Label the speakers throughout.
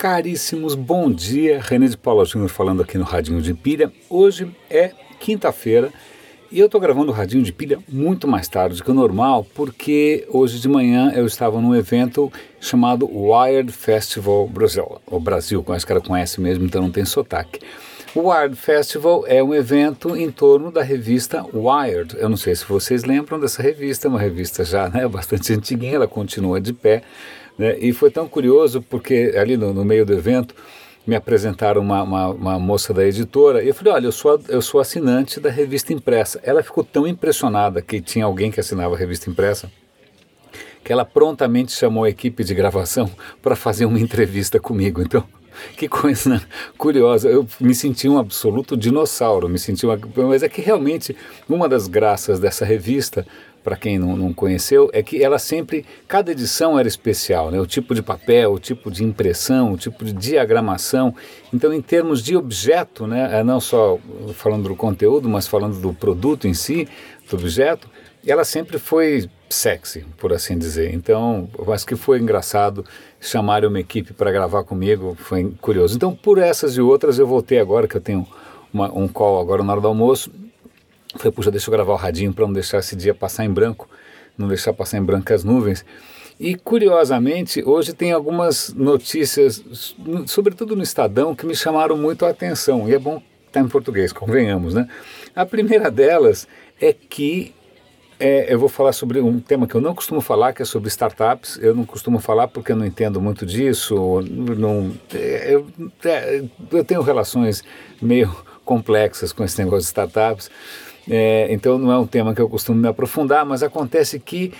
Speaker 1: caríssimos, bom dia. René de Paula Júnior falando aqui no Radinho de Pilha. Hoje é quinta-feira e eu estou gravando o Radinho de Pilha muito mais tarde que o normal, porque hoje de manhã eu estava num evento chamado Wired Festival Brasil. O Brasil, como esse cara conhece mesmo, então não tem sotaque. O Wired Festival é um evento em torno da revista Wired. Eu não sei se vocês lembram dessa revista, é uma revista já né, bastante antiguinha, ela continua de pé. Né, e foi tão curioso porque ali no, no meio do evento me apresentaram uma, uma, uma, moça da editora e eu falei, olha, eu sou, eu sou assinante da revista impressa. Ela ficou tão impressionada que tinha alguém que assinava a revista impressa que ela prontamente chamou a equipe de gravação para fazer uma entrevista comigo. Então, que coisa curiosa. Eu me senti um absoluto dinossauro, me senti uma, mas é que realmente uma das graças dessa revista para quem não, não, conheceu, é que ela sempre, cada edição era especial, né? o tipo de papel, o tipo de impressão, o tipo de diagramação. Então, em termos de objeto, né? É não só falando do conteúdo, mas falando do produto em si, do objeto, ela sempre foi sexy, por assim dizer. Então, acho que foi engraçado chamar uma equipe para gravar comigo, foi curioso. Então, por essas e outras, eu voltei agora, que eu tenho uma, um call agora na hora do almoço. Falei, puxa, deixa eu gravar o radinho para não deixar esse dia passar em branco, não deixar passar em branco as nuvens. E curiosamente, hoje tem algumas notícias, sobretudo no Estadão, que me chamaram muito a atenção. E é bom estar tá em português, convenhamos, né? A primeira delas é que é, eu vou falar sobre um tema que eu não costumo falar, que é sobre startups. Eu não costumo falar porque eu não entendo muito disso. Não, é, eu, é, eu tenho relações meio complexas com esse negócio de startups. É, então não é um tema que eu costumo me aprofundar, mas acontece que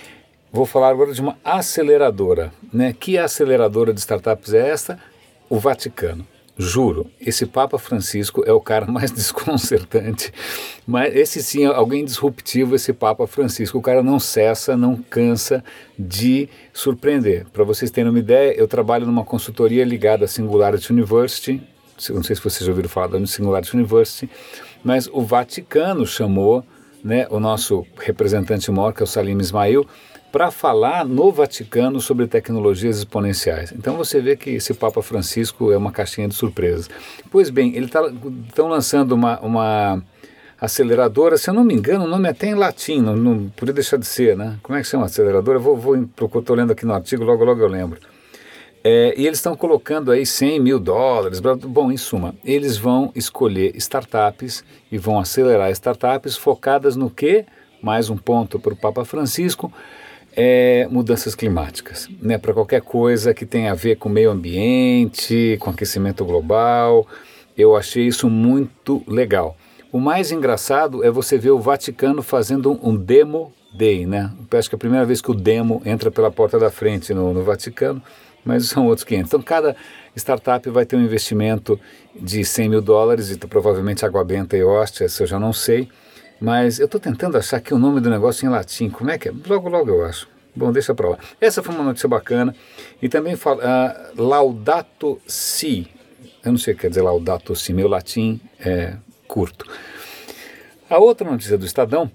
Speaker 1: vou falar agora de uma aceleradora. Né? Que aceleradora de startups é esta? O Vaticano. Juro, esse Papa Francisco é o cara mais desconcertante, mas esse sim alguém disruptivo, esse Papa Francisco. O cara não cessa, não cansa de surpreender. Para vocês terem uma ideia, eu trabalho numa consultoria ligada à Singularity University, não sei se vocês já ouviram falar da Singularity University, mas o Vaticano chamou né, o nosso representante maior, que é o Salim Ismail, para falar no Vaticano sobre tecnologias exponenciais. Então você vê que esse Papa Francisco é uma caixinha de surpresas. Pois bem, eles estão lançando uma, uma aceleradora, se eu não me engano, o nome é até em latim, não, não podia deixar de ser, né? Como é que chama aceleradora? Vou, vou estou lendo aqui no artigo, logo logo eu lembro. É, e eles estão colocando aí 100 mil dólares. Bom, em suma, eles vão escolher startups e vão acelerar startups focadas no que? Mais um ponto para o Papa Francisco é mudanças climáticas, né? Para qualquer coisa que tenha a ver com meio ambiente, com aquecimento global, eu achei isso muito legal. O mais engraçado é você ver o Vaticano fazendo um demo day, né? Eu acho que é a primeira vez que o demo entra pela porta da frente no, no Vaticano, mas são outros 500. Então cada startup vai ter um investimento de 100 mil dólares e provavelmente água benta e hóstia, isso eu já não sei mas eu estou tentando achar aqui o nome do negócio em latim. Como é que é? Logo, logo eu acho. Bom, deixa para lá. Essa foi uma notícia bacana. E também fala, uh, Laudato Si. Eu não sei o que quer dizer Laudato Si, meu latim é curto. A outra notícia do Estadão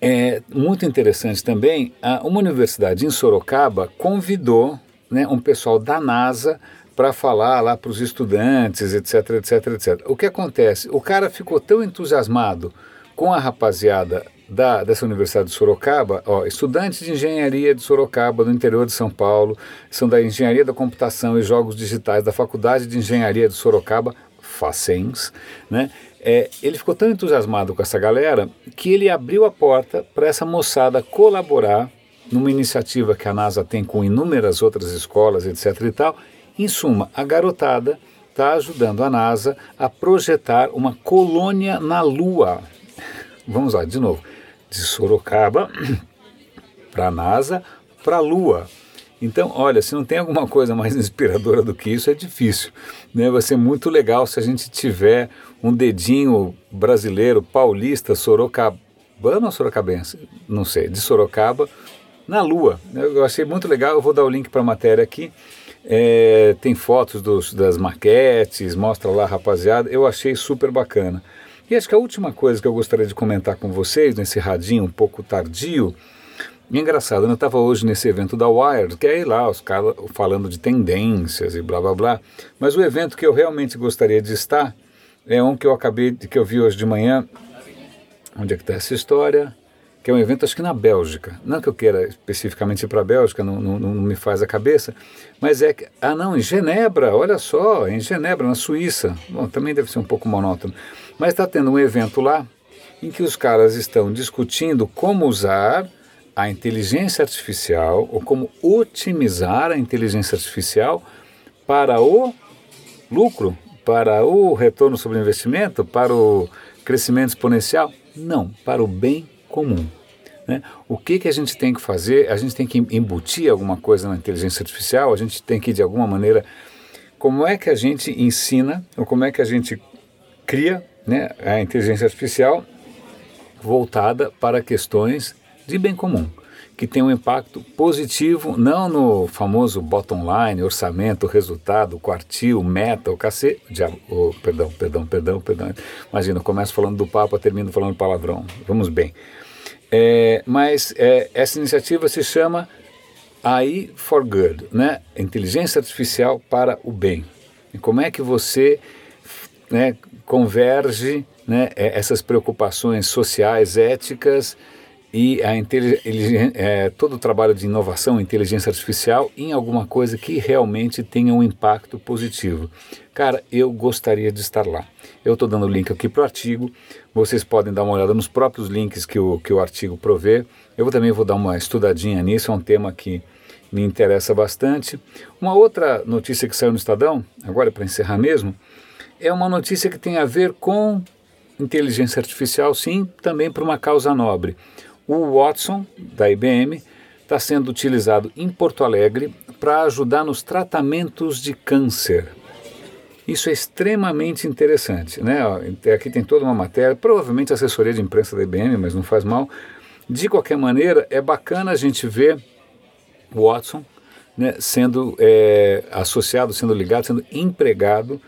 Speaker 1: é muito interessante também. Uh, uma universidade em Sorocaba convidou né, um pessoal da NASA para falar lá para os estudantes, etc, etc, etc. O que acontece? O cara ficou tão entusiasmado com a rapaziada da, dessa Universidade de Sorocaba, ó, estudantes de engenharia de Sorocaba, no interior de São Paulo, são da Engenharia da Computação e Jogos Digitais da Faculdade de Engenharia de Sorocaba, FACENS, né? É, ele ficou tão entusiasmado com essa galera que ele abriu a porta para essa moçada colaborar numa iniciativa que a NASA tem com inúmeras outras escolas, etc. e tal. Em suma, a garotada está ajudando a NASA a projetar uma colônia na Lua. Vamos lá, de novo. De Sorocaba para a NASA, para a Lua. Então, olha, se não tem alguma coisa mais inspiradora do que isso, é difícil. Né? Vai ser muito legal se a gente tiver um dedinho brasileiro, paulista, sorocabano ou sorocabense? Não sei, de Sorocaba, na Lua. Eu achei muito legal, eu vou dar o link para a matéria aqui. É, tem fotos dos, das maquetes, mostra lá, rapaziada. Eu achei super bacana. E acho que a última coisa que eu gostaria de comentar com vocês, nesse radinho um pouco tardio, é engraçado, né? eu estava hoje nesse evento da Wired, que é lá, os caras falando de tendências e blá blá blá. Mas o evento que eu realmente gostaria de estar é um que eu acabei, que eu vi hoje de manhã. Onde é que está essa história? Que é um evento, acho que na Bélgica. Não que eu queira especificamente ir para a Bélgica, não, não, não, me faz a cabeça, mas é que. Ah, não, em Genebra, olha só, em Genebra, na Suíça. Bom, também deve ser um pouco monótono. Mas está tendo um evento lá em que os caras estão discutindo como usar a inteligência artificial ou como otimizar a inteligência artificial para o lucro, para o retorno sobre investimento, para o crescimento exponencial? Não, para o bem comum. Né? O que, que a gente tem que fazer? A gente tem que embutir alguma coisa na inteligência artificial, a gente tem que, de alguma maneira, como é que a gente ensina, ou como é que a gente cria né, a inteligência artificial voltada para questões de bem comum, que tem um impacto positivo, não no famoso bottom line, orçamento, resultado, quartil, meta, o cacete. Oh, perdão, perdão, perdão, perdão. Imagina, eu começo falando do Papa, termino falando palavrão. Vamos bem. É, mas é, essa iniciativa se chama AI for Good, né? Inteligência Artificial para o Bem. E como é que você né, converge né, é, essas preocupações sociais, éticas e a é, todo o trabalho de inovação, inteligência artificial em alguma coisa que realmente tenha um impacto positivo. Cara, eu gostaria de estar lá. Eu estou dando o link aqui para o artigo, vocês podem dar uma olhada nos próprios links que o, que o artigo provê. Eu também vou dar uma estudadinha nisso, é um tema que me interessa bastante. Uma outra notícia que saiu no Estadão, agora para encerrar mesmo, é uma notícia que tem a ver com inteligência artificial, sim, também para uma causa nobre. O Watson, da IBM, está sendo utilizado em Porto Alegre para ajudar nos tratamentos de câncer. Isso é extremamente interessante. Né? Aqui tem toda uma matéria, provavelmente assessoria de imprensa da IBM, mas não faz mal. De qualquer maneira, é bacana a gente ver o Watson né, sendo é, associado, sendo ligado, sendo empregado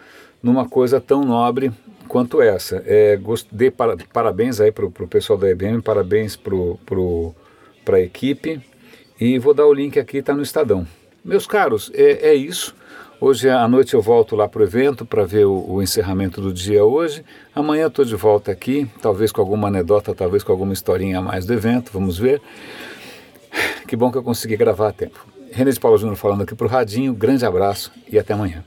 Speaker 1: numa coisa tão nobre quanto essa. É, para, parabéns aí para o pessoal da IBM, parabéns para a equipe e vou dar o link aqui, está no Estadão. Meus caros, é, é isso. Hoje à noite eu volto lá para o evento para ver o, o, encerramento do dia hoje. Amanhã estou de volta aqui, talvez com alguma anedota, talvez com alguma historinha a mais do evento, vamos ver. Que bom que eu consegui gravar a tempo. René de Paulo Júnior falando aqui para o Radinho, grande abraço e até amanhã.